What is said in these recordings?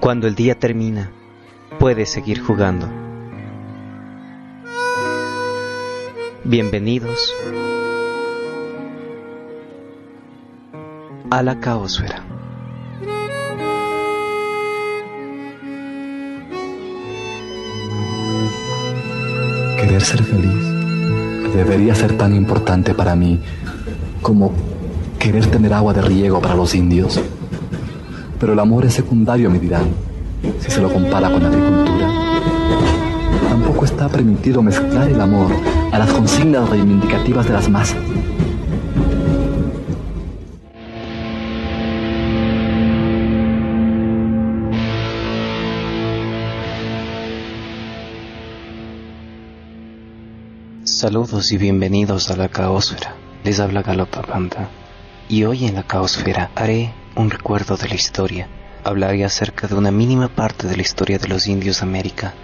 Cuando el día termina, puedes seguir jugando. Bienvenidos a la caosfera. Querer ser feliz debería ser tan importante para mí como querer tener agua de riego para los indios. Pero el amor es secundario, me dirán, si se lo compara con la agricultura. Tampoco está permitido mezclar el amor a las consignas reivindicativas de las masas. Saludos y bienvenidos a la Caosfera. Les habla Galopapanta. Y hoy en la Caosfera haré un recuerdo de la historia. Hablaré acerca de una mínima parte de la historia de los indios de América,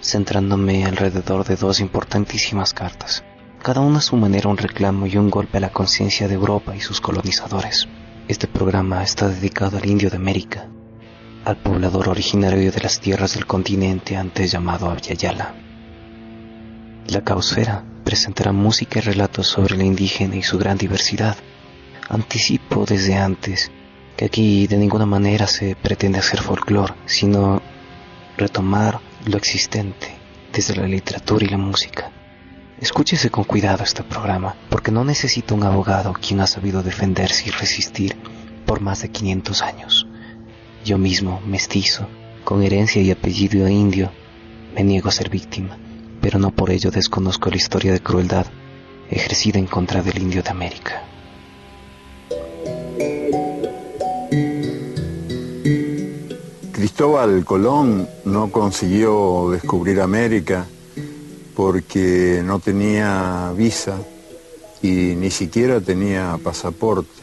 centrándome alrededor de dos importantísimas cartas. Cada una a su manera un reclamo y un golpe a la conciencia de Europa y sus colonizadores. Este programa está dedicado al indio de América, al poblador originario de las tierras del continente antes llamado Avyayala. La caosfera presentará música y relatos sobre la indígena y su gran diversidad. Anticipo desde antes que aquí de ninguna manera se pretende hacer folclore, sino retomar lo existente desde la literatura y la música. Escúchese con cuidado este programa, porque no necesita un abogado quien ha sabido defenderse y resistir por más de 500 años. Yo mismo, mestizo, con herencia y apellido indio, me niego a ser víctima pero no por ello desconozco la historia de crueldad ejercida en contra del indio de América. Cristóbal Colón no consiguió descubrir América porque no tenía visa y ni siquiera tenía pasaporte.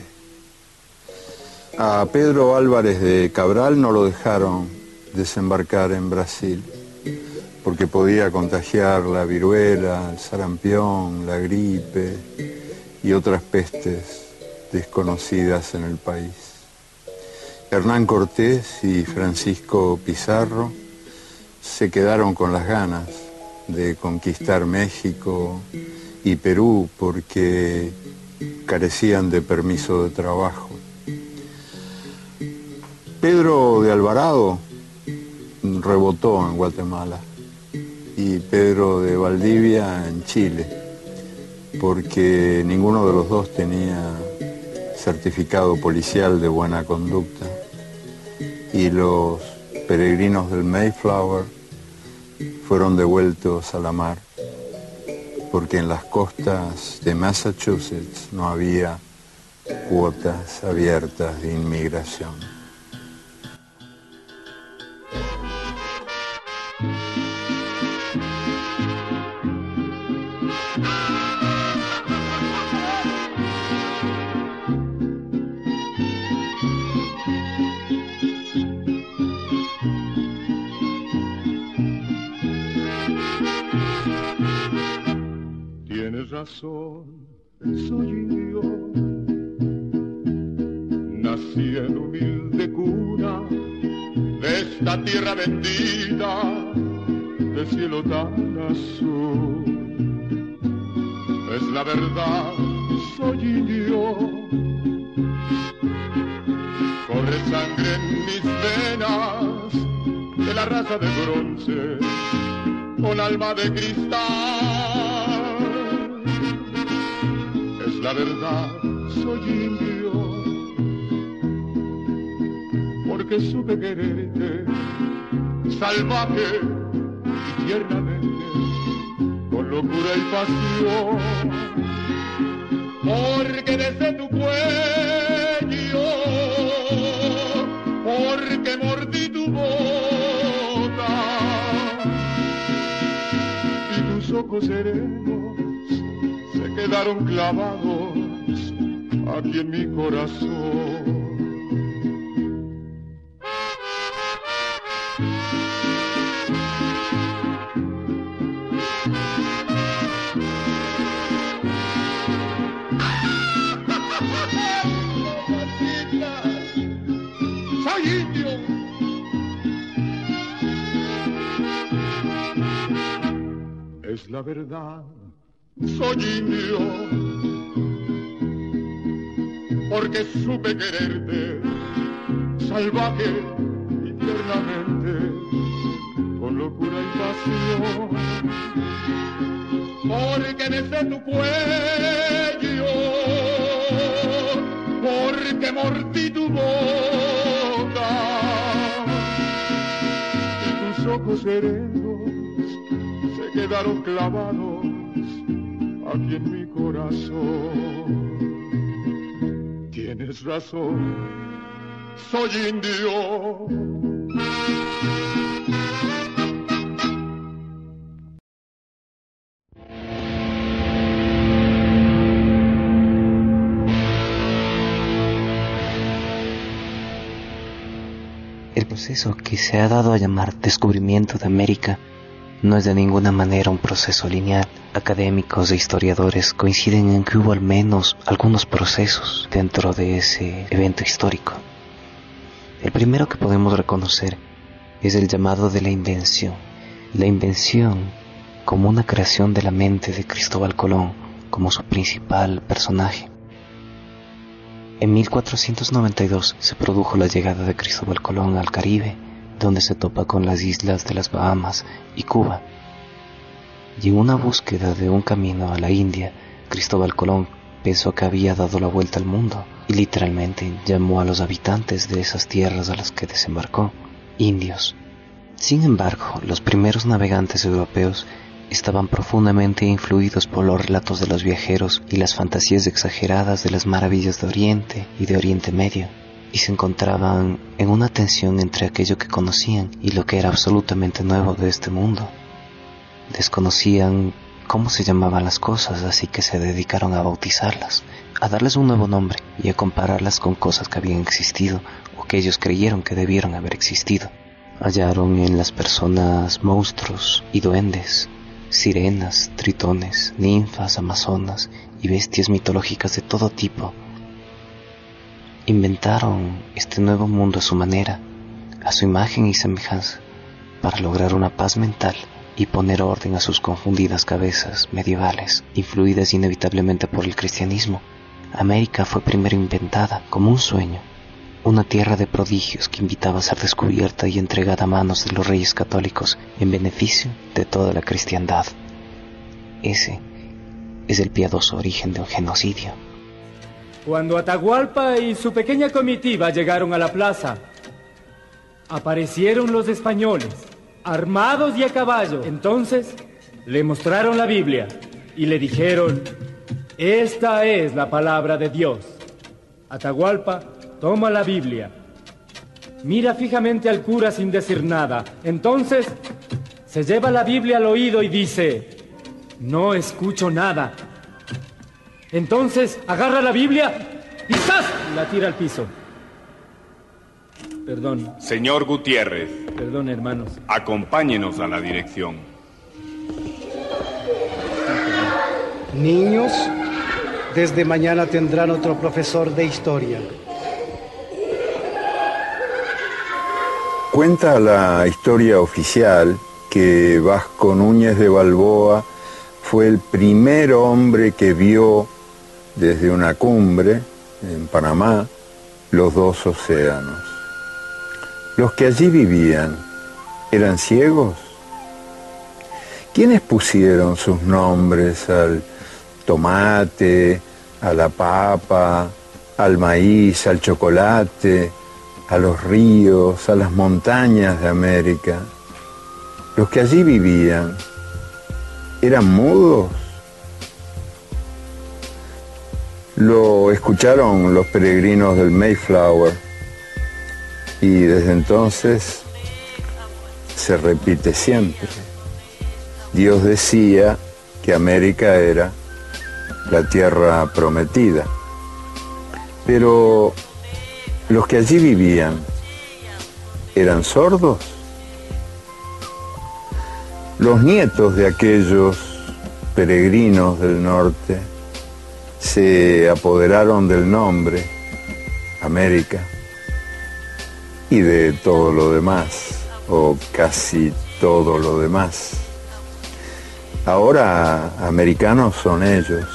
A Pedro Álvarez de Cabral no lo dejaron desembarcar en Brasil porque podía contagiar la viruela, el sarampión, la gripe y otras pestes desconocidas en el país. Hernán Cortés y Francisco Pizarro se quedaron con las ganas de conquistar México y Perú porque carecían de permiso de trabajo. Pedro de Alvarado rebotó en Guatemala y Pedro de Valdivia en Chile, porque ninguno de los dos tenía certificado policial de buena conducta y los peregrinos del Mayflower fueron devueltos a la mar porque en las costas de Massachusetts no había cuotas abiertas de inmigración. Soy indio, nací en humilde cuna de esta tierra bendita, de cielo tan azul. Es la verdad, soy indio, corre sangre en mis venas de la raza de bronce, con alma de cristal. La verdad soy indio, porque supe quererte salvaje y tiernamente, con locura y pasión, porque desde tu cuello, serenos quedaron clavados aquí en mi corazón. La verdad. Soy indio, porque supe quererte, salvaje y tiernamente, con locura y pasión. Porque desde tu cuello, porque mordí tu boca y tus ojos serenos quedaron clavados aquí en mi corazón. Tienes razón, soy indio. El proceso que se ha dado a llamar descubrimiento de América no es de ninguna manera un proceso lineal. Académicos e historiadores coinciden en que hubo al menos algunos procesos dentro de ese evento histórico. El primero que podemos reconocer es el llamado de la invención. La invención como una creación de la mente de Cristóbal Colón como su principal personaje. En 1492 se produjo la llegada de Cristóbal Colón al Caribe donde se topa con las islas de las Bahamas y Cuba. Y en una búsqueda de un camino a la India, Cristóbal Colón pensó que había dado la vuelta al mundo y literalmente llamó a los habitantes de esas tierras a las que desembarcó indios. Sin embargo, los primeros navegantes europeos estaban profundamente influidos por los relatos de los viajeros y las fantasías exageradas de las maravillas de Oriente y de Oriente Medio y se encontraban en una tensión entre aquello que conocían y lo que era absolutamente nuevo de este mundo. Desconocían cómo se llamaban las cosas, así que se dedicaron a bautizarlas, a darles un nuevo nombre y a compararlas con cosas que habían existido o que ellos creyeron que debieron haber existido. Hallaron en las personas monstruos y duendes, sirenas, tritones, ninfas, amazonas y bestias mitológicas de todo tipo inventaron este nuevo mundo a su manera, a su imagen y semejanza, para lograr una paz mental y poner orden a sus confundidas cabezas medievales, influidas inevitablemente por el cristianismo. América fue primero inventada como un sueño, una tierra de prodigios que invitaba a ser descubierta y entregada a manos de los reyes católicos en beneficio de toda la cristiandad. Ese es el piadoso origen de un genocidio. Cuando Atahualpa y su pequeña comitiva llegaron a la plaza, aparecieron los españoles, armados y a caballo. Entonces le mostraron la Biblia y le dijeron, esta es la palabra de Dios. Atahualpa toma la Biblia, mira fijamente al cura sin decir nada. Entonces se lleva la Biblia al oído y dice, no escucho nada. Entonces agarra la Biblia y ¡zas! la tira al piso. Perdón. Señor Gutiérrez. Perdón, hermanos. Acompáñenos a la dirección. Niños, desde mañana tendrán otro profesor de historia. Cuenta la historia oficial que Vasco Núñez de Balboa fue el primer hombre que vio desde una cumbre en Panamá los dos océanos. Los que allí vivían eran ciegos. ¿Quiénes pusieron sus nombres al tomate, a la papa, al maíz, al chocolate, a los ríos, a las montañas de América? Los que allí vivían eran mudos Lo escucharon los peregrinos del Mayflower y desde entonces se repite siempre. Dios decía que América era la tierra prometida, pero los que allí vivían eran sordos. Los nietos de aquellos peregrinos del norte se apoderaron del nombre América y de todo lo demás, o casi todo lo demás. Ahora americanos son ellos.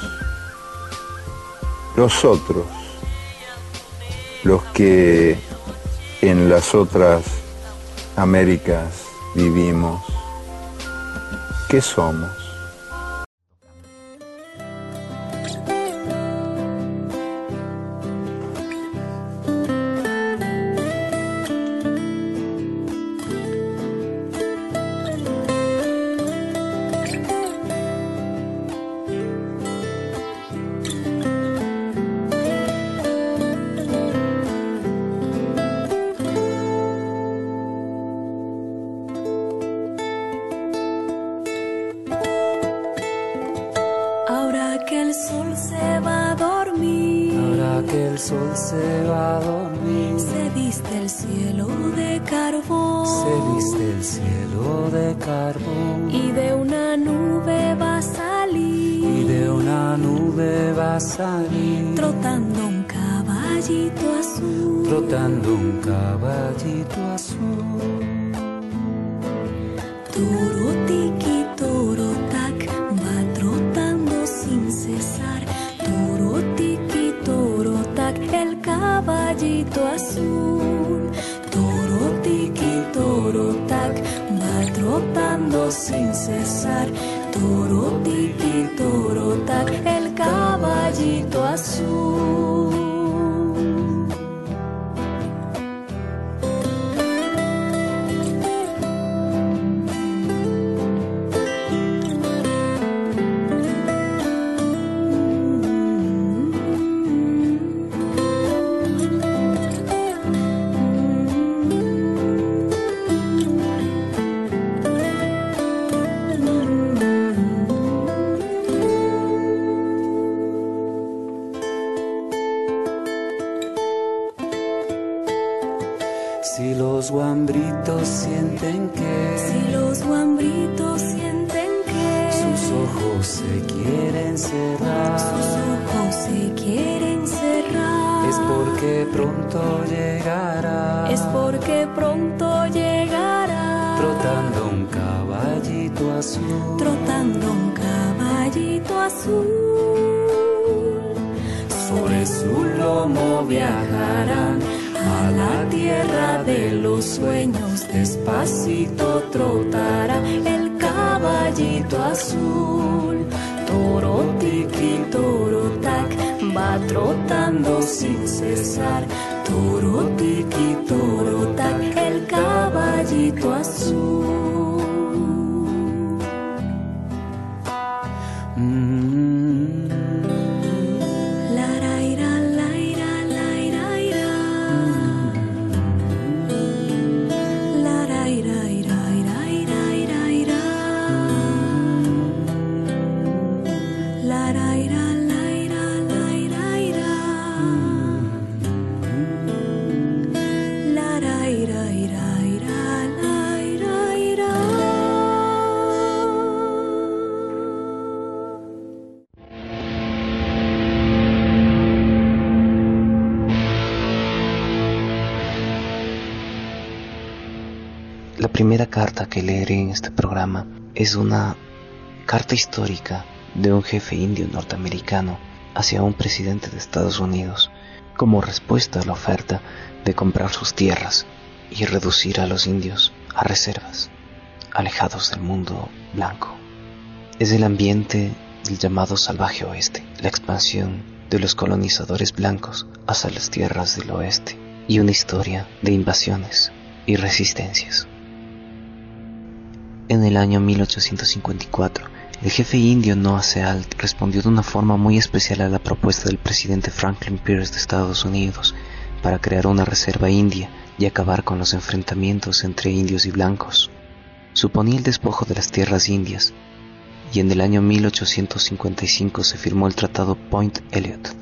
Los otros, los que en las otras Américas vivimos, ¿qué somos? El cielo de carbón. se viste el cielo de carbón Y de una nube va a salir, y de una nube va a salir, trotando un caballito azul. trotando un caballito azul. Caballito azul. Si azul. Toro tiki, toro tac, va trotando sin cesar. Toro tiki, toro tac, el caballito azul. Que leeré en este programa es una carta histórica de un jefe indio norteamericano hacia un presidente de Estados Unidos como respuesta a la oferta de comprar sus tierras y reducir a los indios a reservas, alejados del mundo blanco. Es el ambiente del llamado salvaje oeste, la expansión de los colonizadores blancos hacia las tierras del oeste y una historia de invasiones y resistencias. En el año 1854, el jefe indio Noah Sealt respondió de una forma muy especial a la propuesta del presidente Franklin Pierce de Estados Unidos para crear una reserva india y acabar con los enfrentamientos entre indios y blancos. Suponía el despojo de las tierras indias, y en el año 1855 se firmó el Tratado Point Elliot,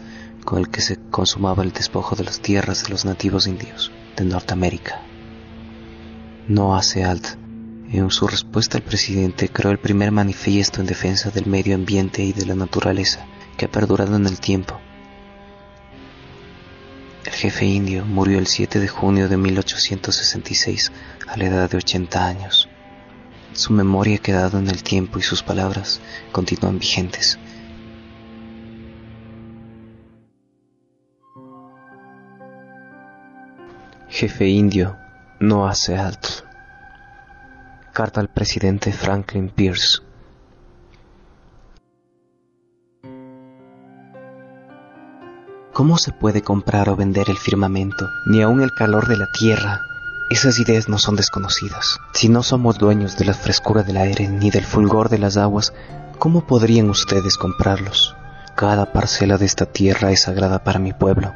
con el que se consumaba el despojo de las tierras de los nativos indios de Norteamérica. Noah Sealt en su respuesta al presidente creó el primer manifiesto en defensa del medio ambiente y de la naturaleza que ha perdurado en el tiempo. El jefe indio murió el 7 de junio de 1866 a la edad de 80 años. Su memoria ha quedado en el tiempo y sus palabras continúan vigentes. Jefe indio no hace alto. Carta al presidente Franklin Pierce. ¿Cómo se puede comprar o vender el firmamento, ni aun el calor de la tierra? Esas ideas no son desconocidas. Si no somos dueños de la frescura del aire ni del fulgor de las aguas, ¿cómo podrían ustedes comprarlos? Cada parcela de esta tierra es sagrada para mi pueblo.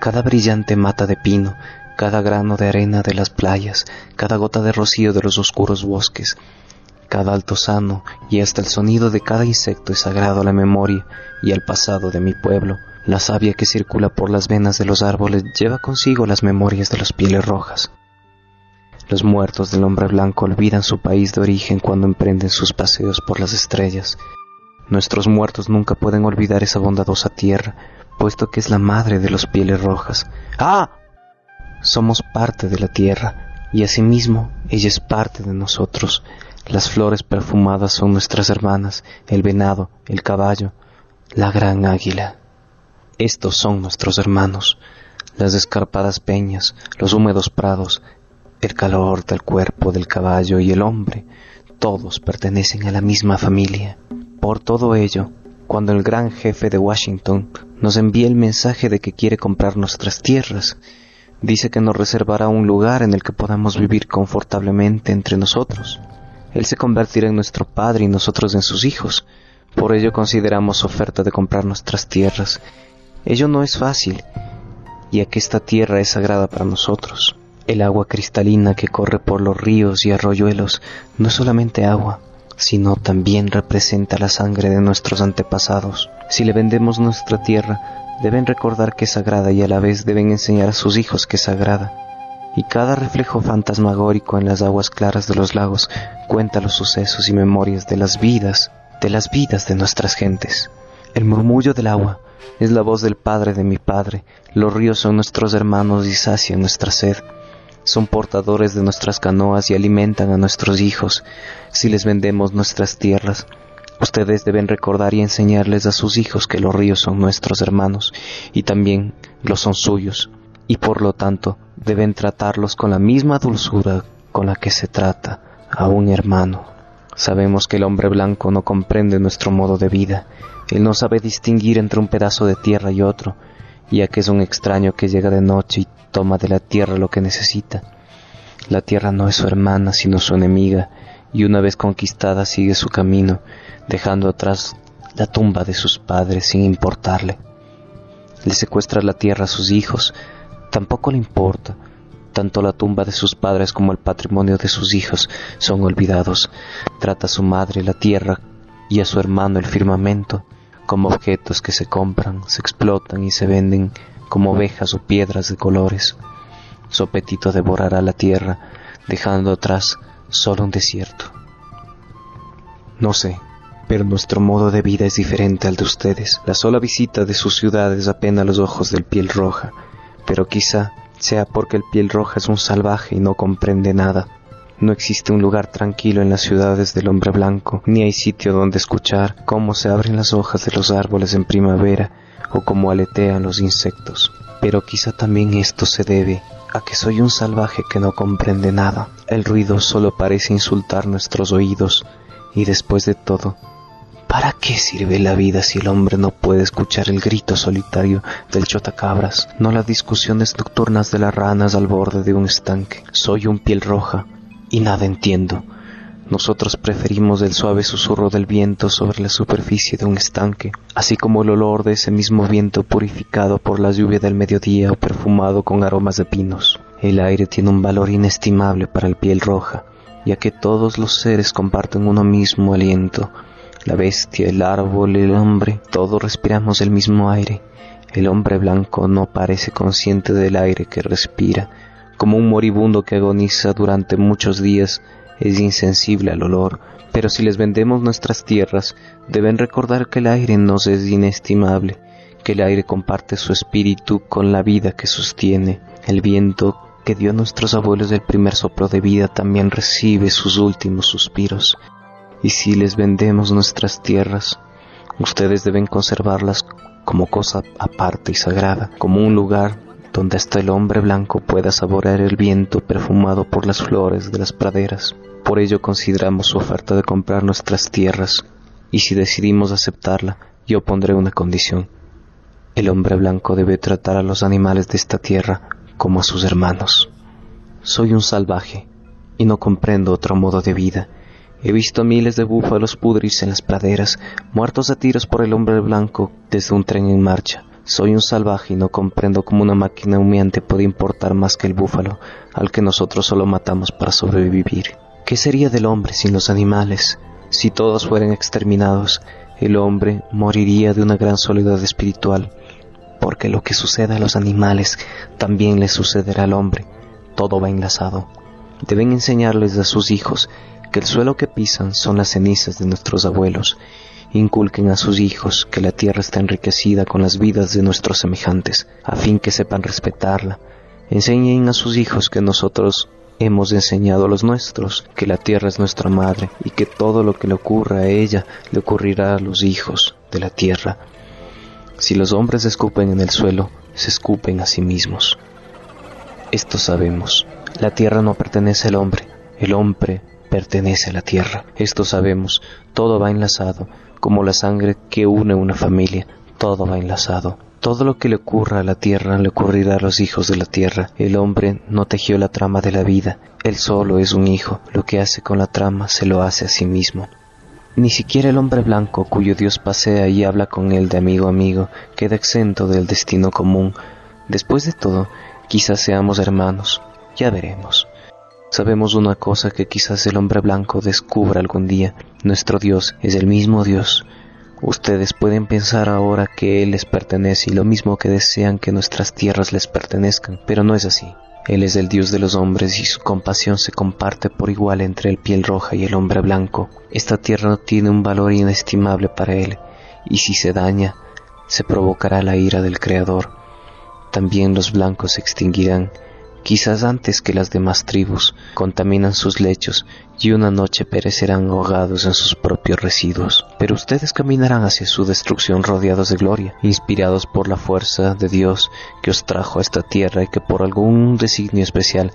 Cada brillante mata de pino, cada grano de arena de las playas, cada gota de rocío de los oscuros bosques, cada altozano y hasta el sonido de cada insecto es sagrado a la memoria y al pasado de mi pueblo. La savia que circula por las venas de los árboles lleva consigo las memorias de los pieles rojas. Los muertos del hombre blanco olvidan su país de origen cuando emprenden sus paseos por las estrellas. Nuestros muertos nunca pueden olvidar esa bondadosa tierra, puesto que es la madre de los pieles rojas. ¡Ah! Somos parte de la tierra, y asimismo ella es parte de nosotros. Las flores perfumadas son nuestras hermanas, el venado, el caballo, la gran águila. Estos son nuestros hermanos, las escarpadas peñas, los húmedos prados, el calor del cuerpo del caballo y el hombre, todos pertenecen a la misma familia. Por todo ello, cuando el gran jefe de Washington nos envía el mensaje de que quiere comprar nuestras tierras, dice que nos reservará un lugar en el que podamos vivir confortablemente entre nosotros. Él se convertirá en nuestro padre y nosotros en sus hijos. Por ello consideramos oferta de comprar nuestras tierras. Ello no es fácil, ya que esta tierra es sagrada para nosotros. El agua cristalina que corre por los ríos y arroyuelos no es solamente agua, sino también representa la sangre de nuestros antepasados. Si le vendemos nuestra tierra, deben recordar que es sagrada y a la vez deben enseñar a sus hijos que es sagrada. Y cada reflejo fantasmagórico en las aguas claras de los lagos cuenta los sucesos y memorias de las vidas, de las vidas de nuestras gentes. El murmullo del agua es la voz del Padre de mi Padre, los ríos son nuestros hermanos y sacian nuestra sed son portadores de nuestras canoas y alimentan a nuestros hijos. Si les vendemos nuestras tierras, ustedes deben recordar y enseñarles a sus hijos que los ríos son nuestros hermanos y también lo son suyos, y por lo tanto deben tratarlos con la misma dulzura con la que se trata a un hermano. Sabemos que el hombre blanco no comprende nuestro modo de vida, él no sabe distinguir entre un pedazo de tierra y otro, ya que es un extraño que llega de noche y toma de la tierra lo que necesita. La tierra no es su hermana, sino su enemiga, y una vez conquistada sigue su camino, dejando atrás la tumba de sus padres sin importarle. Le secuestra la tierra a sus hijos, tampoco le importa. Tanto la tumba de sus padres como el patrimonio de sus hijos son olvidados. Trata a su madre la tierra y a su hermano el firmamento como objetos que se compran, se explotan y se venden como ovejas o piedras de colores. Su apetito devorará la tierra, dejando atrás solo un desierto. No sé, pero nuestro modo de vida es diferente al de ustedes. La sola visita de sus ciudades apena los ojos del piel roja, pero quizá sea porque el piel roja es un salvaje y no comprende nada. No existe un lugar tranquilo en las ciudades del hombre blanco, ni hay sitio donde escuchar cómo se abren las hojas de los árboles en primavera o como aletean los insectos. Pero quizá también esto se debe a que soy un salvaje que no comprende nada. El ruido solo parece insultar nuestros oídos y después de todo, ¿para qué sirve la vida si el hombre no puede escuchar el grito solitario del chotacabras, no las discusiones nocturnas de las ranas al borde de un estanque? Soy un piel roja y nada entiendo. Nosotros preferimos el suave susurro del viento sobre la superficie de un estanque, así como el olor de ese mismo viento purificado por la lluvia del mediodía o perfumado con aromas de pinos. El aire tiene un valor inestimable para el piel roja, ya que todos los seres comparten uno mismo aliento. La bestia, el árbol, el hombre, todos respiramos el mismo aire. El hombre blanco no parece consciente del aire que respira, como un moribundo que agoniza durante muchos días es insensible al olor, pero si les vendemos nuestras tierras, deben recordar que el aire nos es inestimable, que el aire comparte su espíritu con la vida que sostiene. El viento que dio a nuestros abuelos el primer soplo de vida también recibe sus últimos suspiros. Y si les vendemos nuestras tierras, ustedes deben conservarlas como cosa aparte y sagrada, como un lugar donde hasta el hombre blanco pueda saborear el viento perfumado por las flores de las praderas. Por ello consideramos su oferta de comprar nuestras tierras, y si decidimos aceptarla, yo pondré una condición. El hombre blanco debe tratar a los animales de esta tierra como a sus hermanos. Soy un salvaje y no comprendo otro modo de vida. He visto miles de búfalos pudrirse en las praderas, muertos a tiros por el hombre blanco desde un tren en marcha. Soy un salvaje y no comprendo cómo una máquina humeante puede importar más que el búfalo, al que nosotros solo matamos para sobrevivir. ¿Qué sería del hombre sin los animales? Si todos fueran exterminados, el hombre moriría de una gran soledad espiritual porque lo que sucede a los animales también le sucederá al hombre. Todo va enlazado. Deben enseñarles a sus hijos que el suelo que pisan son las cenizas de nuestros abuelos. Inculquen a sus hijos que la tierra está enriquecida con las vidas de nuestros semejantes, a fin que sepan respetarla. Enseñen a sus hijos que nosotros hemos enseñado a los nuestros, que la tierra es nuestra madre y que todo lo que le ocurra a ella le ocurrirá a los hijos de la tierra. Si los hombres escupen en el suelo, se escupen a sí mismos. Esto sabemos. La tierra no pertenece al hombre, el hombre pertenece a la tierra. Esto sabemos. Todo va enlazado, como la sangre que une una familia. Todo va enlazado. Todo lo que le ocurra a la tierra le ocurrirá a los hijos de la tierra. El hombre no tejió la trama de la vida. Él solo es un hijo. Lo que hace con la trama se lo hace a sí mismo. Ni siquiera el hombre blanco cuyo Dios pasea y habla con él de amigo a amigo queda exento del destino común. Después de todo, quizás seamos hermanos, ya veremos. Sabemos una cosa que quizás el hombre blanco descubra algún día. Nuestro Dios es el mismo Dios. Ustedes pueden pensar ahora que Él les pertenece y lo mismo que desean que nuestras tierras les pertenezcan, pero no es así. Él es el Dios de los hombres y su compasión se comparte por igual entre el piel roja y el hombre blanco. Esta tierra tiene un valor inestimable para Él, y si se daña, se provocará la ira del Creador. También los blancos se extinguirán, quizás antes que las demás tribus, contaminan sus lechos y una noche perecerán ahogados en sus propios residuos. Pero ustedes caminarán hacia su destrucción rodeados de gloria, inspirados por la fuerza de Dios que os trajo a esta tierra y que por algún designio especial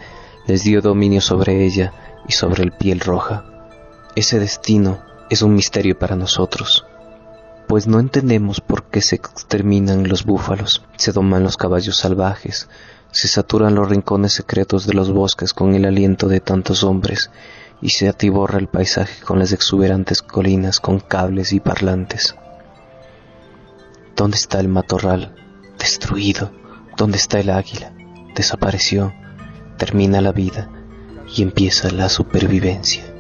les dio dominio sobre ella y sobre el piel roja. Ese destino es un misterio para nosotros pues no entendemos por qué se exterminan los búfalos, se doman los caballos salvajes, se saturan los rincones secretos de los bosques con el aliento de tantos hombres y se atiborra el paisaje con las exuberantes colinas con cables y parlantes. ¿Dónde está el matorral? Destruido. ¿Dónde está el águila? Desapareció. Termina la vida y empieza la supervivencia.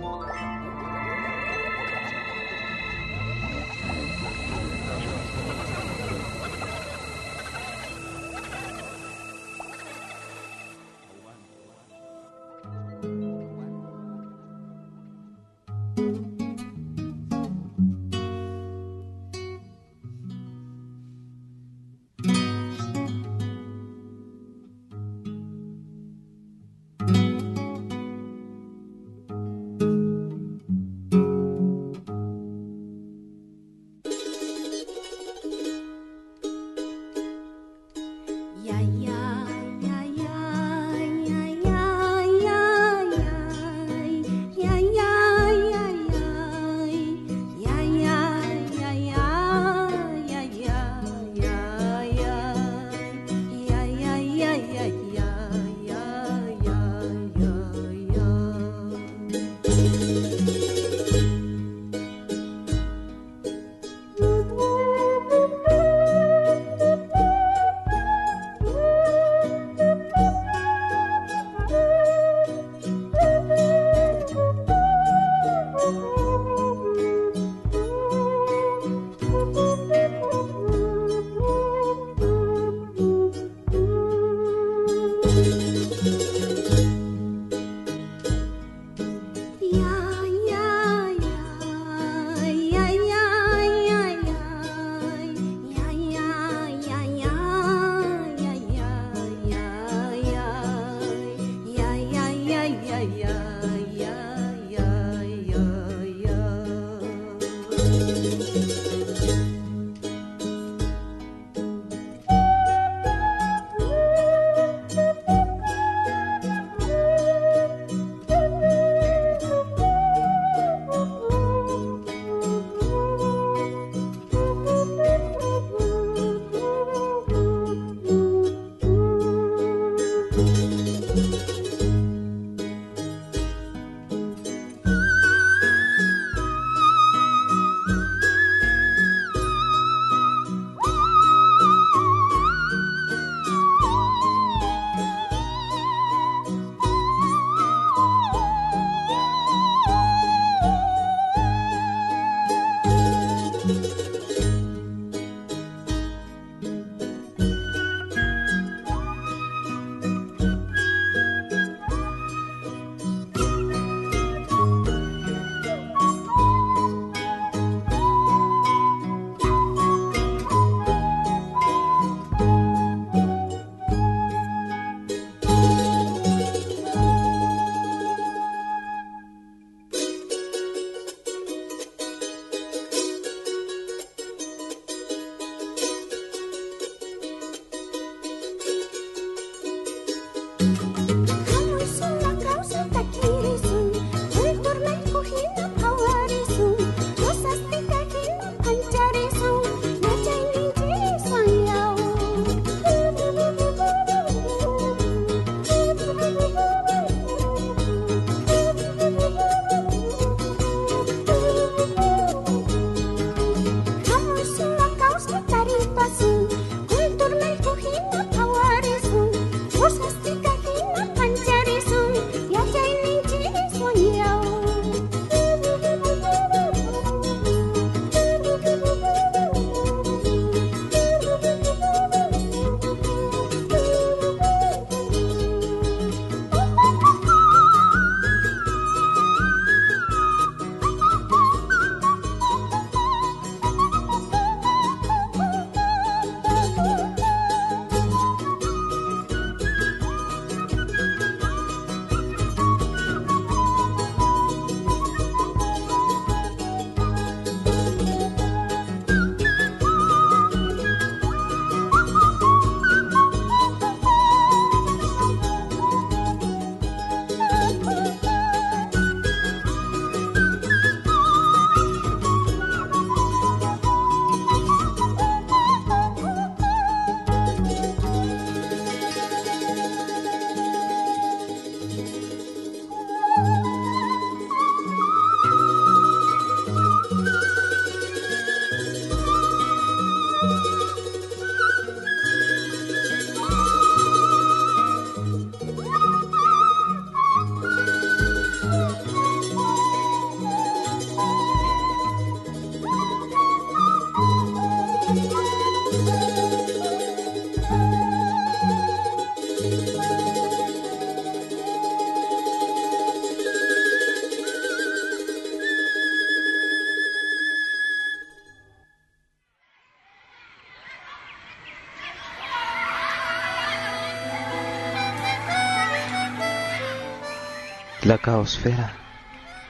La caosfera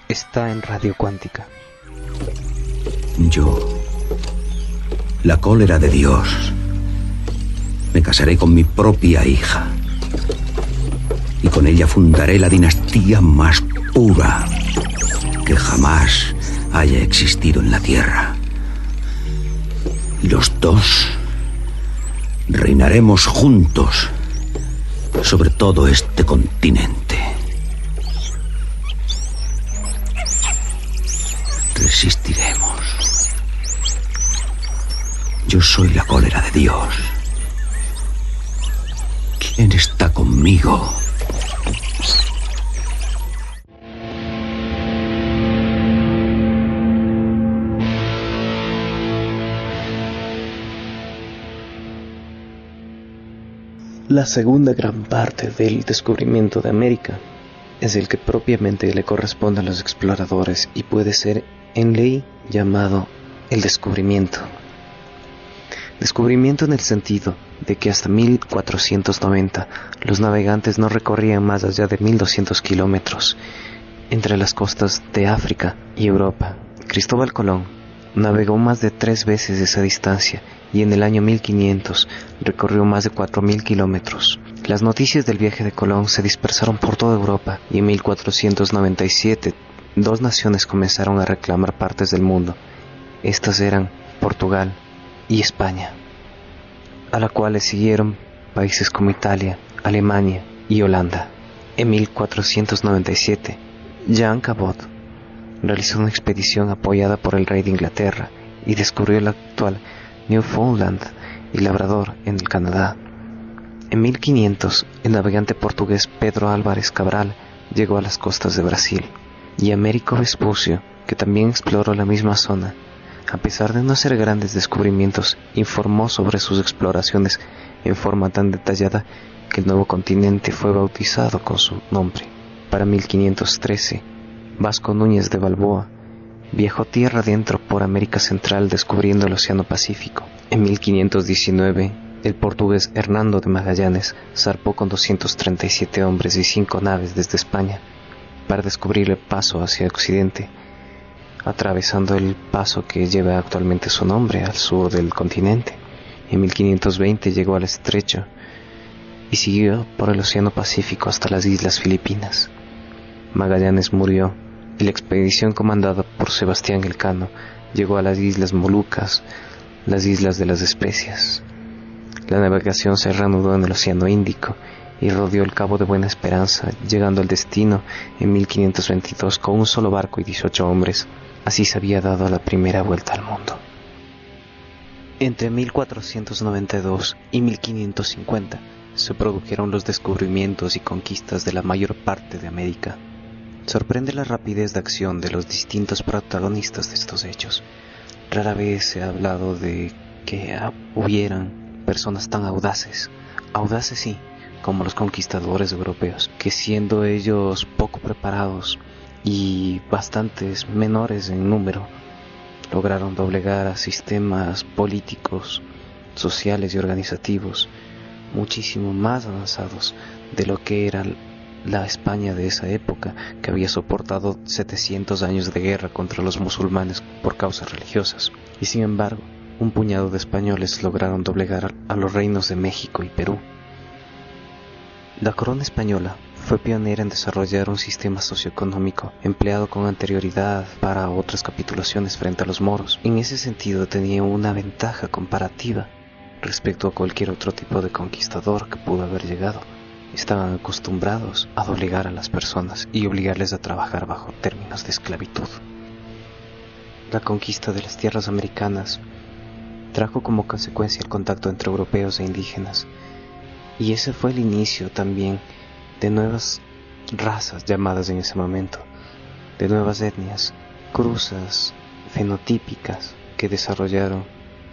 está en radio cuántica. Yo, la cólera de Dios, me casaré con mi propia hija. Y con ella fundaré la dinastía más pura que jamás haya existido en la Tierra. Y los dos reinaremos juntos sobre todo este continente. Soy la cólera de Dios. ¿Quién está conmigo? La segunda gran parte del descubrimiento de América es el que propiamente le corresponde a los exploradores y puede ser en ley llamado el descubrimiento. Descubrimiento en el sentido de que hasta 1490 los navegantes no recorrían más allá de 1200 kilómetros entre las costas de África y Europa. Cristóbal Colón navegó más de tres veces esa distancia y en el año 1500 recorrió más de 4.000 kilómetros. Las noticias del viaje de Colón se dispersaron por toda Europa y en 1497 dos naciones comenzaron a reclamar partes del mundo. Estas eran Portugal y España, a la cual le siguieron países como Italia, Alemania y Holanda. En 1497, Jean Cabot realizó una expedición apoyada por el rey de Inglaterra y descubrió el actual Newfoundland y Labrador en el Canadá. En 1500, el navegante portugués Pedro Álvarez Cabral llegó a las costas de Brasil y Américo Vespucio, que también exploró la misma zona, a pesar de no hacer grandes descubrimientos, informó sobre sus exploraciones en forma tan detallada que el nuevo continente fue bautizado con su nombre. Para 1513, Vasco Núñez de Balboa viajó tierra adentro por América Central descubriendo el Océano Pacífico. En 1519, el portugués Hernando de Magallanes zarpó con 237 hombres y 5 naves desde España para descubrir el paso hacia Occidente, atravesando el paso que lleva actualmente su nombre al sur del continente. En 1520 llegó al estrecho y siguió por el Océano Pacífico hasta las Islas Filipinas. Magallanes murió y la expedición comandada por Sebastián Elcano llegó a las Islas Molucas, las Islas de las Especias. La navegación se reanudó en el Océano Índico y rodeó el Cabo de Buena Esperanza, llegando al destino en 1522 con un solo barco y 18 hombres. Así se había dado la primera vuelta al mundo. Entre 1492 y 1550 se produjeron los descubrimientos y conquistas de la mayor parte de América. Sorprende la rapidez de acción de los distintos protagonistas de estos hechos. Rara vez se ha hablado de que hubieran personas tan audaces, audaces sí, como los conquistadores europeos, que siendo ellos poco preparados y bastantes menores en número, lograron doblegar a sistemas políticos, sociales y organizativos muchísimo más avanzados de lo que era la España de esa época, que había soportado 700 años de guerra contra los musulmanes por causas religiosas. Y sin embargo, un puñado de españoles lograron doblegar a los reinos de México y Perú. La corona española fue pionera en desarrollar un sistema socioeconómico empleado con anterioridad para otras capitulaciones frente a los moros. En ese sentido tenía una ventaja comparativa respecto a cualquier otro tipo de conquistador que pudo haber llegado. Estaban acostumbrados a doblegar a las personas y obligarles a trabajar bajo términos de esclavitud. La conquista de las tierras americanas trajo como consecuencia el contacto entre europeos e indígenas, y ese fue el inicio también de nuevas razas llamadas en ese momento, de nuevas etnias, cruzas fenotípicas que desarrollaron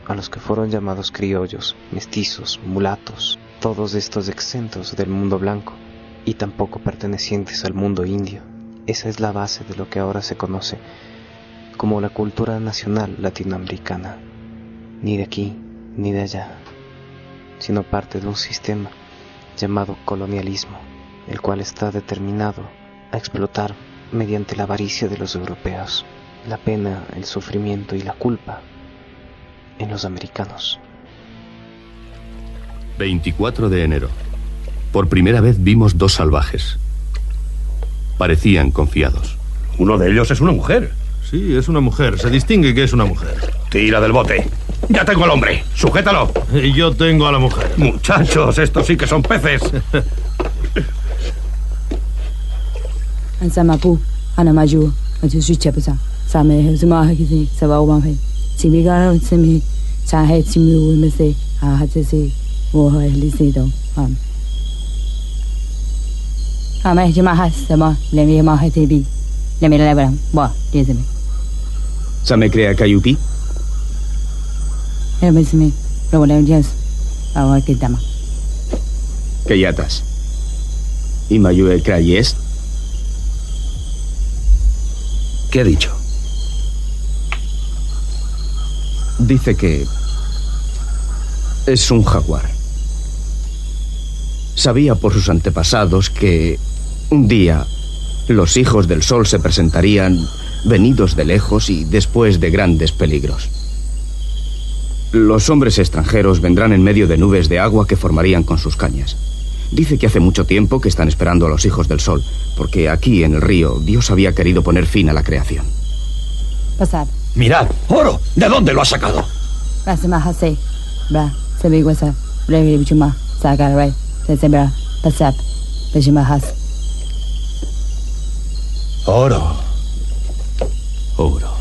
a los que fueron llamados criollos, mestizos, mulatos, todos estos exentos del mundo blanco y tampoco pertenecientes al mundo indio. Esa es la base de lo que ahora se conoce como la cultura nacional latinoamericana, ni de aquí ni de allá sino parte de un sistema llamado colonialismo, el cual está determinado a explotar mediante la avaricia de los europeos la pena, el sufrimiento y la culpa en los americanos. 24 de enero. Por primera vez vimos dos salvajes. Parecían confiados. Uno de ellos es una mujer. Sí, es una mujer. Se distingue que es una mujer. Tira del bote. Ya tengo al hombre. Sujétalo. Y yo tengo a la mujer. Muchachos, estos sí que son peces. Ansamapu, Anamayu, Ajusu Chepusa, Same, Zumahaki, Savawahe, Simiga, Simi, Sahe, Simu, Mese, Ahajese, Woha, Lisido, Ham. Ame, Jimahas, Sama, Lemi, Mahatebi, Lemi, Lebram, Boa, Dizeme. Same crea Kayupi. Hermesme, Robolem Jens, Awa Kitama. Kayatas. ¿Y Mayue Crayes? ¿Qué ha dicho? Dice que es un jaguar. Sabía por sus antepasados que un día los hijos del sol se presentarían venidos de lejos y después de grandes peligros. Los hombres extranjeros vendrán en medio de nubes de agua que formarían con sus cañas. Dice que hace mucho tiempo que están esperando a los hijos del sol, porque aquí en el río Dios había querido poner fin a la creación. Pasad. Mirad, oro. ¿De dónde lo ha sacado? Oro. Oro.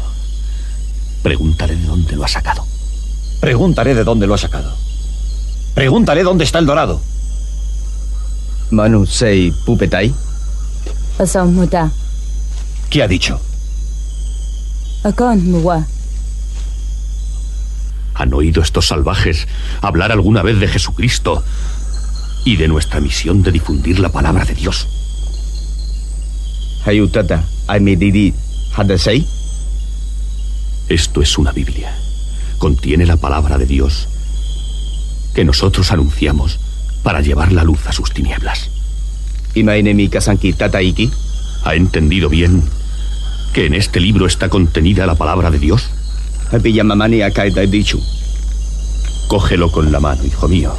Preguntaré de dónde lo ha sacado. Preguntaré de dónde lo ha sacado. Pregúntale dónde está el dorado. Manu Sei Pupetai. Muta, ¿Qué ha dicho? Akon Muwa, ¿Han oído estos salvajes hablar alguna vez de Jesucristo y de nuestra misión de difundir la palabra de Dios? Hayutata, Hadasei. Esto es una Biblia. Contiene la palabra de Dios que nosotros anunciamos para llevar la luz a sus tinieblas. ¿Ha entendido bien que en este libro está contenida la palabra de Dios? Cógelo con la mano, hijo mío.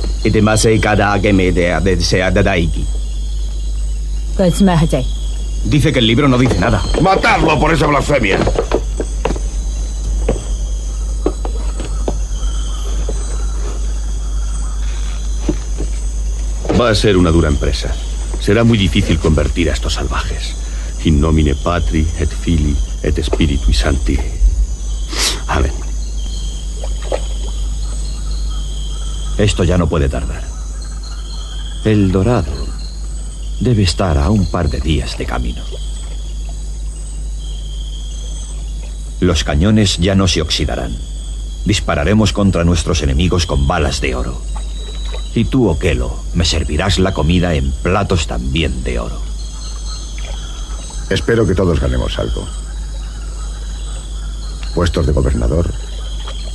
Dice que el libro no dice nada. ¡Matadlo por esa blasfemia! Va a ser una dura empresa. Será muy difícil convertir a estos salvajes. In nomine Patri, et Fili, et Spiritui Sancti. Amén. Esto ya no puede tardar. El dorado debe estar a un par de días de camino. Los cañones ya no se oxidarán. Dispararemos contra nuestros enemigos con balas de oro. Y tú, Oquelo, me servirás la comida en platos también de oro. Espero que todos ganemos algo. Puestos de gobernador,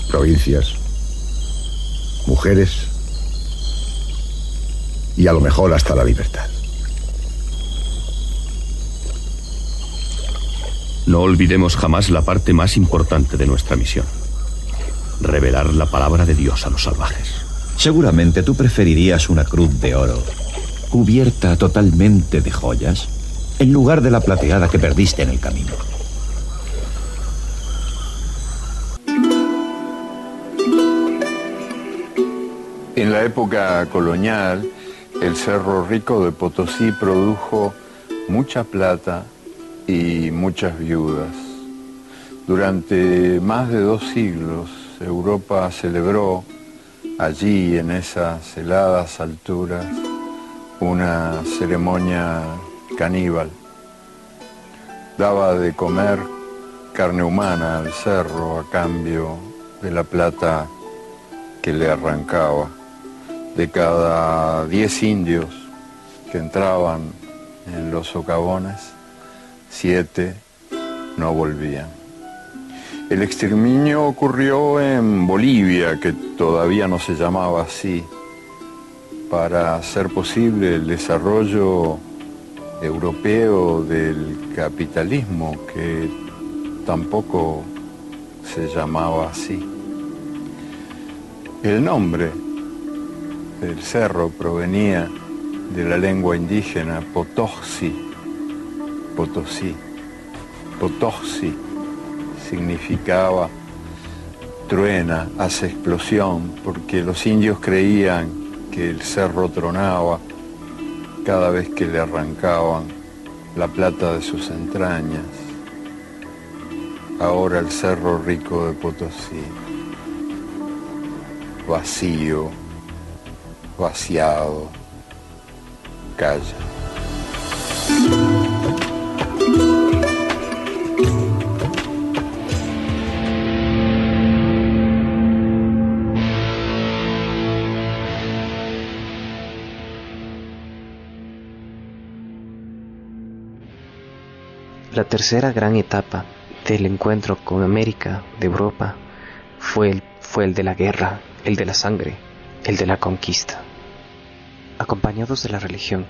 provincias, mujeres y a lo mejor hasta la libertad. No olvidemos jamás la parte más importante de nuestra misión. Revelar la palabra de Dios a los salvajes. Seguramente tú preferirías una cruz de oro, cubierta totalmente de joyas, en lugar de la plateada que perdiste en el camino. En la época colonial, el Cerro Rico de Potosí produjo mucha plata y muchas viudas. Durante más de dos siglos, Europa celebró allí, en esas heladas alturas, una ceremonia caníbal. Daba de comer carne humana al cerro a cambio de la plata que le arrancaba. De cada diez indios que entraban en los socavones, siete no volvían. El exterminio ocurrió en Bolivia, que todavía no se llamaba así, para hacer posible el desarrollo europeo del capitalismo, que tampoco se llamaba así. El nombre del cerro provenía de la lengua indígena Potoxi, Potosí. Potoxi significaba truena, hace explosión, porque los indios creían que el cerro tronaba cada vez que le arrancaban la plata de sus entrañas. Ahora el cerro rico de Potosí, vacío, vaciado, calla. La tercera gran etapa del encuentro con América de Europa fue el, de la guerra, el de la sangre, el de la conquista. Acompañados de la religión,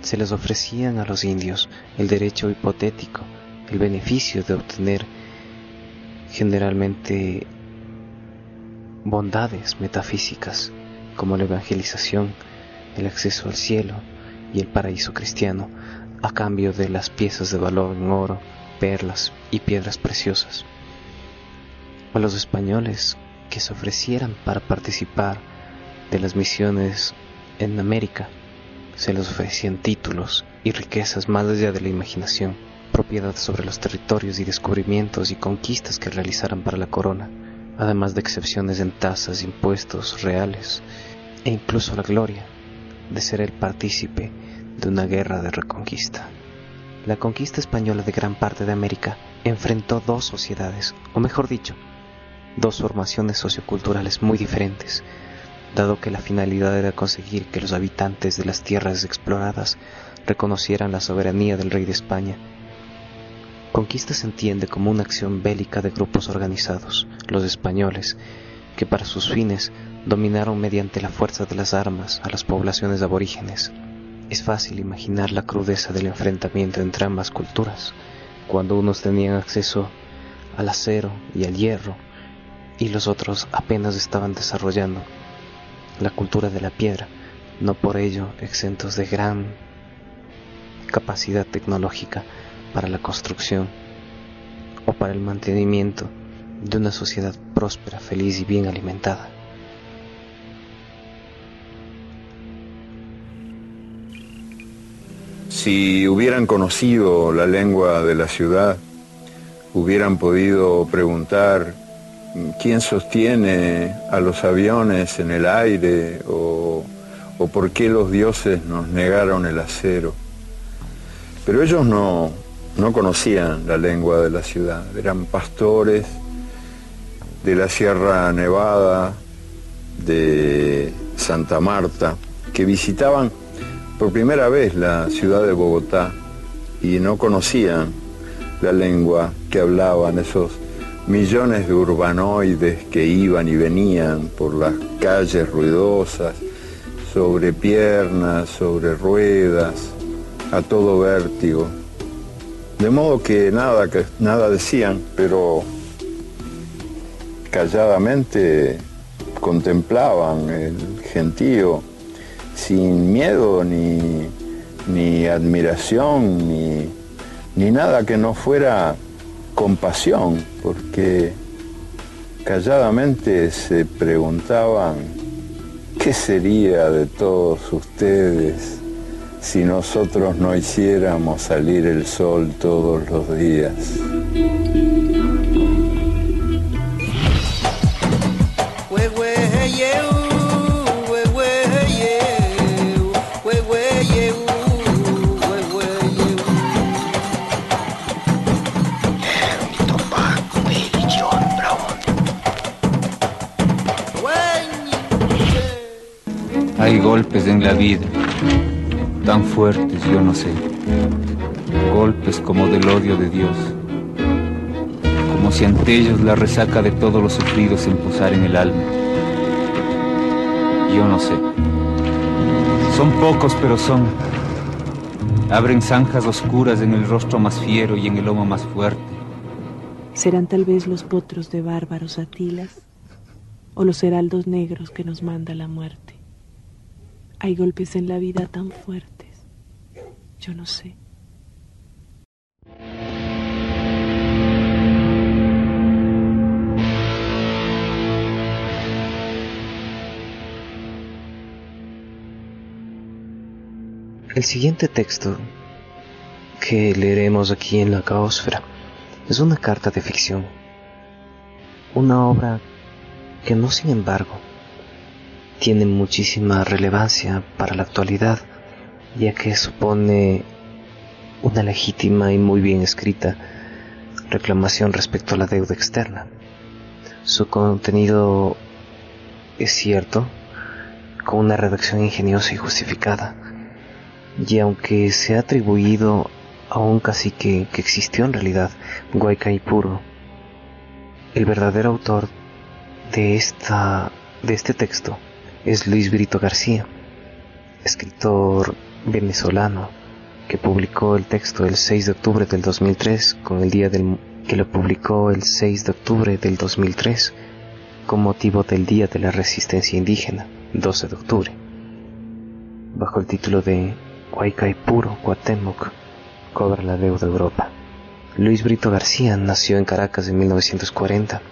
se les ofrecían a los indios el derecho hipotético, el beneficio de obtener generalmente bondades metafísicas como la evangelización, el acceso al cielo y el paraíso cristiano a cambio de las piezas de valor en oro, perlas y piedras preciosas. A los españoles que se ofrecieran para participar de las misiones en América, se les ofrecían títulos y riquezas más allá de la imaginación, propiedad sobre los territorios y descubrimientos y conquistas que realizaran para la corona, además de excepciones en tasas, impuestos reales e incluso la gloria de ser el partícipe de una guerra de reconquista. La conquista española de gran parte de América enfrentó dos sociedades, o mejor dicho, dos formaciones socioculturales muy diferentes, dado que la finalidad era conseguir que los habitantes de las tierras exploradas reconocieran la soberanía del rey de España. Conquista se entiende como una acción bélica de grupos organizados, los españoles, que para sus fines dominaron mediante la fuerza de las armas a las poblaciones aborígenes. Es fácil imaginar la crudeza del enfrentamiento entre ambas culturas, cuando unos tenían acceso al acero y al hierro, y los otros apenas estaban desarrollando la cultura de la piedra, no por ello exentos de gran capacidad tecnológica para la construcción o para el mantenimiento de una sociedad próspera, feliz y bien alimentada. Si hubieran conocido la lengua de la ciudad, hubieran podido preguntar quién sostiene a los aviones en el aire o, por qué los dioses nos negaron el acero. Pero ellos no, no conocían la lengua de la ciudad, eran pastores de la Sierra Nevada, de Santa Marta, que visitaban por primera vez la ciudad de Bogotá y no conocían la lengua que hablaban esos millones de urbanoides que iban y venían por las calles ruidosas, sobre piernas, sobre ruedas, a todo vértigo. De modo que nada, nada decían, pero calladamente contemplaban el gentío sin miedo ni, ni admiración ni, ni nada que no fuera compasión, porque calladamente se preguntaban qué sería de todos ustedes si nosotros no hiciéramos salir el sol todos los días. Golpes en la vida, tan fuertes yo no sé, golpes como del odio de Dios, como si ante ellos la resaca de todos los sufridos se en el alma. Yo no sé. Son pocos, pero son. Abren zanjas oscuras en el rostro más fiero y en el lomo más fuerte. ¿Serán tal vez los potros de bárbaros atilas o los heraldos negros que nos manda la muerte? Hay golpes en la vida tan fuertes. Yo no sé. El siguiente texto que leeremos aquí en la caosfera es una carta de ficción, una obra que no sin embargo tiene muchísima relevancia para la actualidad, ya que supone una legítima y muy bien escrita reclamación respecto a la deuda externa. Su contenido es cierto, con una redacción ingeniosa y justificada, y aunque se ha atribuido a un cacique que existió en realidad, Guaycaipuro, el verdadero autor de, esta, de este texto es Luis Brito García, escritor venezolano que publicó el texto el 6 de octubre del 2003 con el día del que lo publicó el 6 de octubre del 2003 con motivo del Día de la Resistencia Indígena, 12 de octubre, bajo el título de Huaycaipuro Cuauhtémoc cobra la deuda Europa. Luis Brito García nació en Caracas en 1940.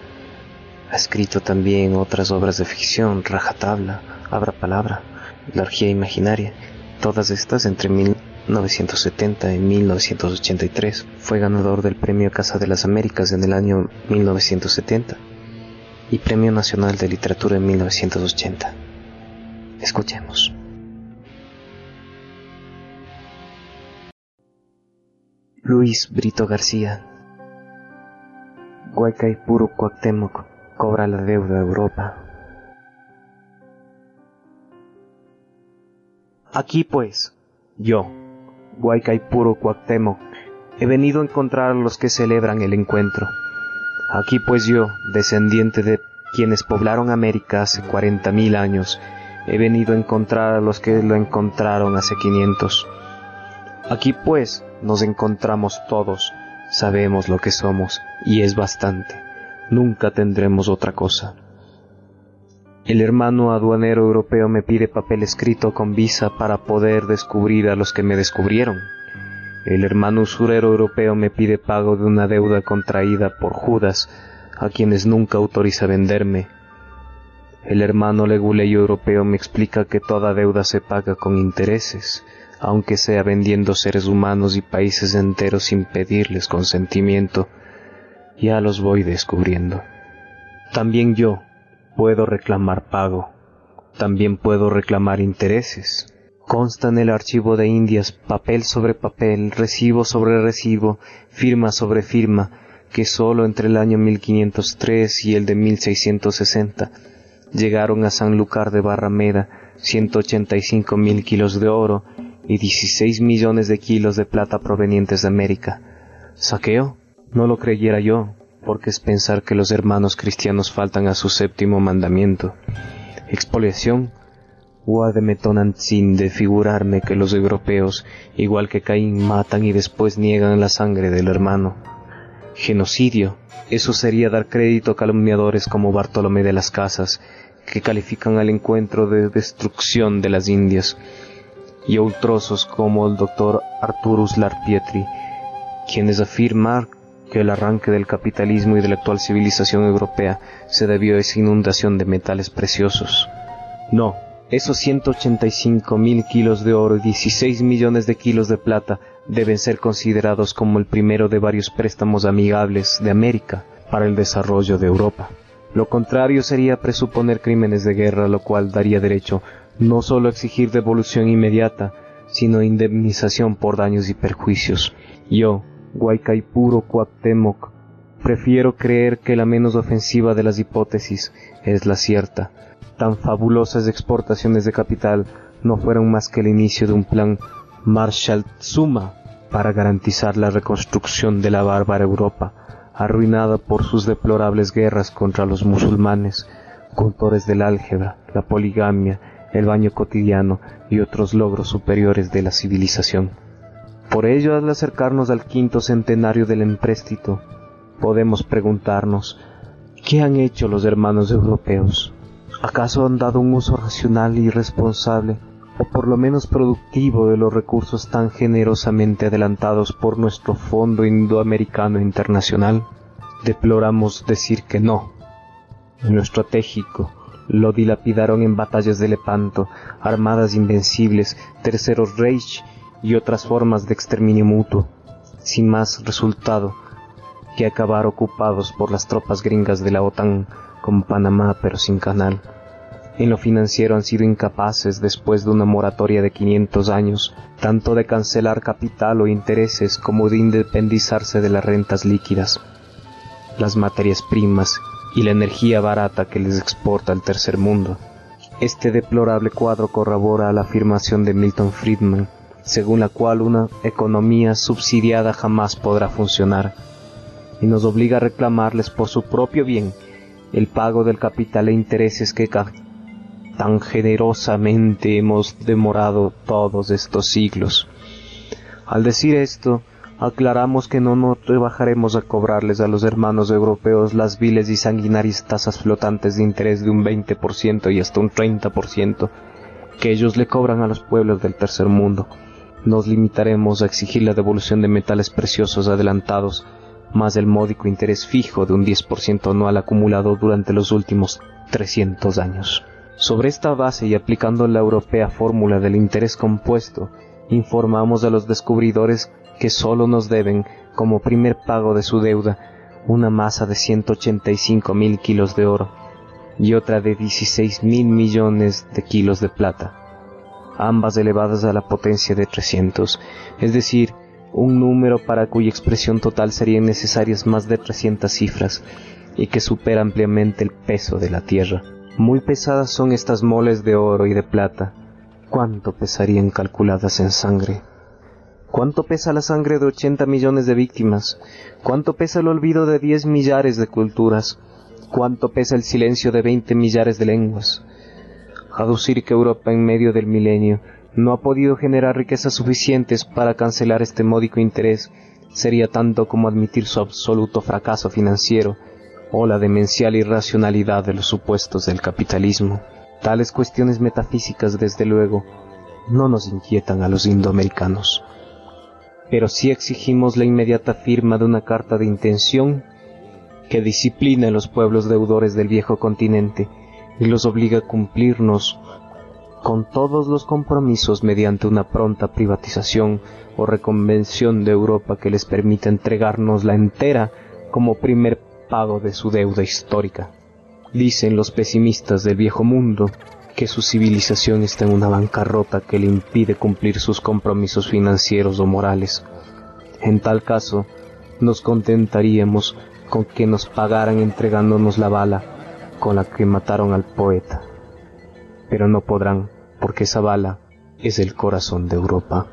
Ha escrito también otras obras de ficción, Rajatabla, Abra Palabra, La Orgía Imaginaria, todas estas entre 1970 y 1983. Fue ganador del Premio Casa de las Américas en el año 1970 y Premio Nacional de Literatura en 1980. Escuchemos. Luis Brito García Guaycaipuro Cuauhtémoc cobra la deuda a Europa. Aquí pues, yo, Guaycaipuro Cuauhtémoc, he venido a encontrar a los que celebran el encuentro. Aquí pues yo, descendiente de quienes poblaron América hace cuarenta mil años, he venido a encontrar a los que lo encontraron hace quinientos. Aquí pues nos encontramos todos, sabemos lo que somos y es bastante, nunca tendremos otra cosa. El hermano aduanero europeo me pide papel escrito con visa para poder descubrir a los que me descubrieron. El hermano usurero europeo me pide pago de una deuda contraída por Judas, a quienes nunca autoriza venderme. El hermano leguleyo europeo me explica que toda deuda se paga con intereses, aunque sea vendiendo seres humanos y países enteros sin pedirles consentimiento. Ya los voy descubriendo. También yo puedo reclamar pago. También puedo reclamar intereses. Consta en el archivo de Indias papel sobre papel, recibo sobre recibo, firma sobre firma, que sólo entre el año 1503 y el de 1660 llegaron a San Lucar de Barrameda 185 mil kilos de oro y 16 millones de kilos de plata provenientes de América. ¿Saqueo? No lo creyera yo, porque es pensar que los hermanos cristianos faltan a su séptimo mandamiento. Expoliación o ademetonan sin de figurarme que los europeos, igual que Caín, matan y después niegan la sangre del hermano. Genocidio, eso sería dar crédito a calumniadores como Bartolomé de las Casas, que califican al encuentro de destrucción de las Indias, y a ultrosos como el doctor Arturus Larpietri, quienes afirman que el arranque del capitalismo y de la actual civilización europea se debió a esa inundación de metales preciosos. No, esos 185 mil kilos de oro y 16 millones de kilos de plata deben ser considerados como el primero de varios préstamos amigables de América para el desarrollo de Europa. Lo contrario sería presuponer crímenes de guerra, lo cual daría derecho no solo a exigir devolución inmediata, sino indemnización por daños y perjuicios. Yo, Guaycaipuro Cuauhtémoc, prefiero creer que la menos ofensiva de las hipótesis es la cierta. Tan fabulosas exportaciones de capital no fueron más que el inicio de un plan Marshall Suma para garantizar la reconstrucción de la bárbara Europa, arruinada por sus deplorables guerras contra los musulmanes, contores del álgebra, la poligamia, el baño cotidiano y otros logros superiores de la civilización. Por ello, al acercarnos al quinto centenario del empréstito, podemos preguntarnos, ¿qué han hecho los hermanos europeos? ¿Acaso han dado un uso racional y responsable, o por lo menos productivo de los recursos tan generosamente adelantados por nuestro Fondo Indoamericano Internacional? Deploramos decir que no. En lo estratégico, lo dilapidaron en batallas de Lepanto, armadas invencibles, terceros Reich y otras formas de exterminio mutuo, sin más resultado que acabar ocupados por las tropas gringas de la OTAN con Panamá pero sin canal. En lo financiero han sido incapaces, después de una moratoria de 500 años, tanto de cancelar capital o intereses como de independizarse de las rentas líquidas, las materias primas y la energía barata que les exporta el tercer mundo. Este deplorable cuadro corrobora la afirmación de Milton Friedman, según la cual una economía subsidiada jamás podrá funcionar, y nos obliga a reclamarles por su propio bien el pago del capital e intereses que tan generosamente hemos demorado todos estos siglos. Al decir esto, aclaramos que no nos rebajaremos a cobrarles a los hermanos europeos las viles y sanguinarias tasas flotantes de interés de un 20% y hasta un 30% que ellos le cobran a los pueblos del tercer mundo. Nos limitaremos a exigir la devolución de metales preciosos adelantados, más el módico interés fijo de un 10% anual acumulado durante los últimos 300 años. Sobre esta base y aplicando la europea fórmula del interés compuesto, informamos a los descubridores que solo nos deben, como primer pago de su deuda, una masa de 185 mil kilos de oro y otra de 16 mil millones de kilos de plata, ambas elevadas a la potencia de 300, es decir, un número para cuya expresión total serían necesarias más de 300 cifras y que supera ampliamente el peso de la tierra. Muy pesadas son estas moles de oro y de plata. ¿Cuánto pesarían calculadas en sangre? ¿Cuánto pesa la sangre de 80 millones de víctimas? ¿Cuánto pesa el olvido de 10 millares de culturas? ¿Cuánto pesa el silencio de 20 millares de lenguas? Aducir que Europa en medio del milenio no ha podido generar riquezas suficientes para cancelar este módico interés sería tanto como admitir su absoluto fracaso financiero o la demencial irracionalidad de los supuestos del capitalismo. Tales cuestiones metafísicas, desde luego, no nos inquietan a los indoamericanos. Pero sí exigimos la inmediata firma de una carta de intención que discipline a los pueblos deudores del viejo continente y los obliga a cumplirnos con todos los compromisos mediante una pronta privatización o reconvención de Europa que les permita entregarnos la entera como primer pago de su deuda histórica. Dicen los pesimistas del viejo mundo que su civilización está en una bancarrota que le impide cumplir sus compromisos financieros o morales. En tal caso, nos contentaríamos con que nos pagaran entregándonos la bala con la que mataron al poeta. Pero no podrán, porque esa bala es el corazón de Europa.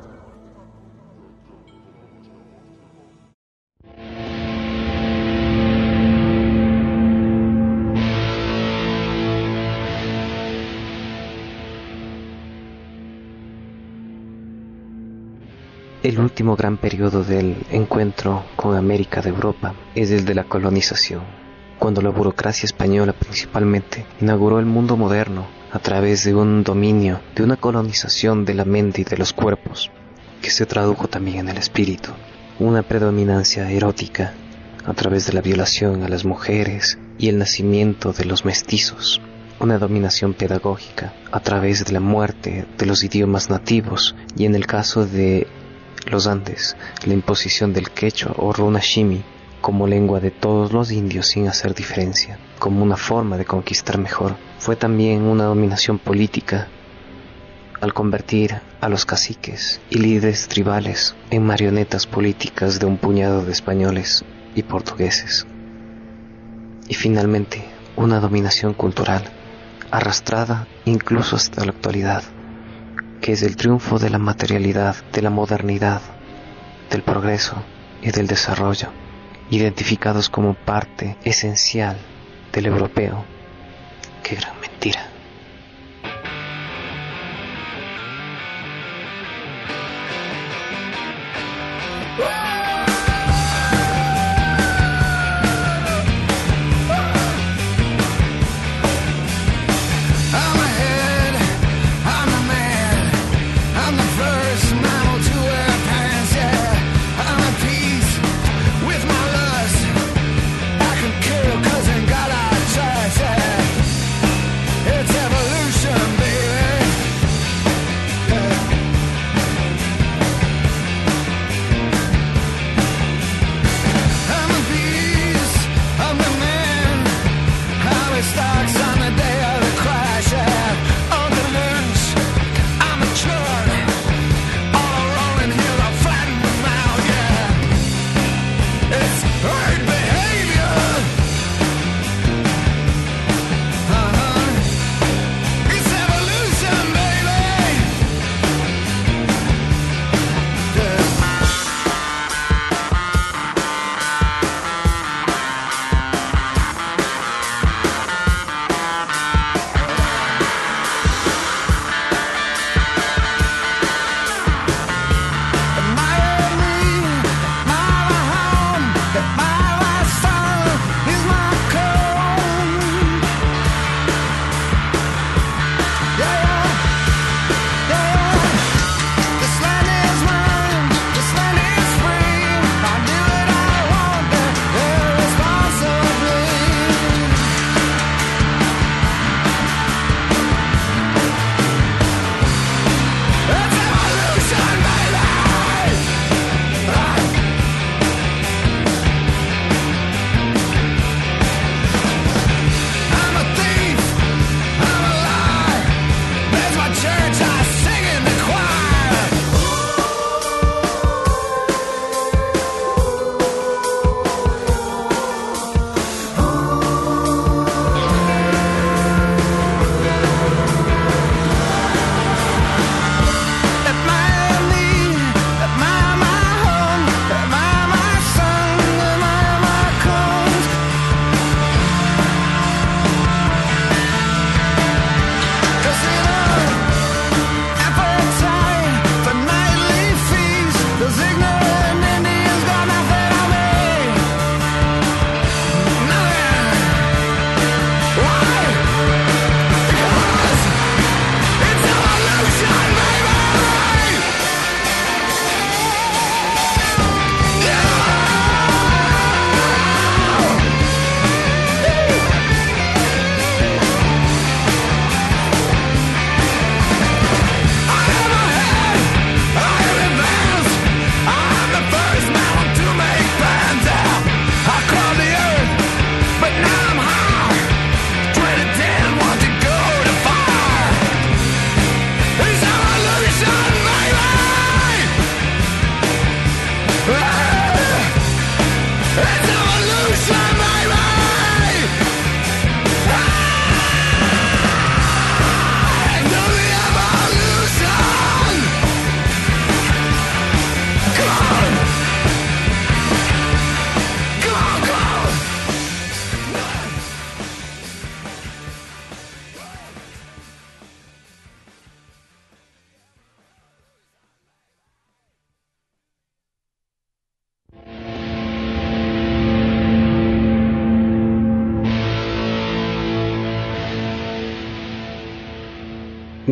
El último gran periodo del encuentro con América de Europa es el de la colonización, cuando la burocracia española principalmente inauguró el mundo moderno a través de un dominio, de una colonización de la mente y de los cuerpos, que se tradujo también en el espíritu, una predominancia erótica a través de la violación a las mujeres y el nacimiento de los mestizos, una dominación pedagógica a través de la muerte de los idiomas nativos y en el caso de los Andes, la imposición del quechua o runashimi como lengua de todos los indios sin hacer diferencia, como una forma de conquistar mejor. Fue también una dominación política al convertir a los caciques y líderes tribales en marionetas políticas de un puñado de españoles y portugueses. Y finalmente, una dominación cultural, arrastrada incluso hasta la actualidad que es el triunfo de la materialidad, de la modernidad, del progreso y del desarrollo, identificados como parte esencial del europeo. Qué gran mentira.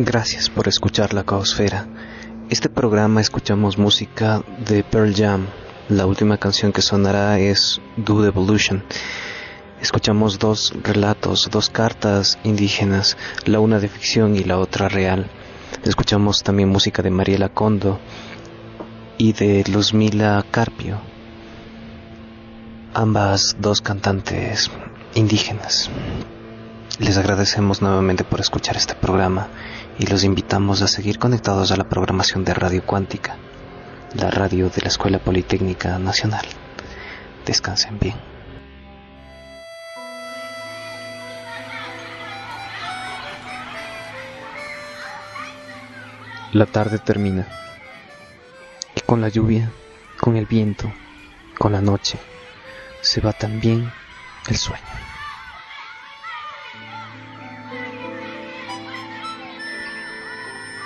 Gracias por escuchar la Caosfera. Este programa escuchamos música de Pearl Jam. La última canción que sonará es Do the Evolution. Escuchamos dos relatos, dos cartas indígenas, la una de ficción y la otra real. Escuchamos también música de Mariela Condo y de Luzmila Carpio, ambas dos cantantes indígenas. Les agradecemos nuevamente por escuchar este programa y los invitamos a seguir conectados a la programación de Radio Cuántica, la radio de la Escuela Politécnica Nacional. Descansen bien. La tarde termina y con la lluvia, con el viento, con la noche, se va también el sueño.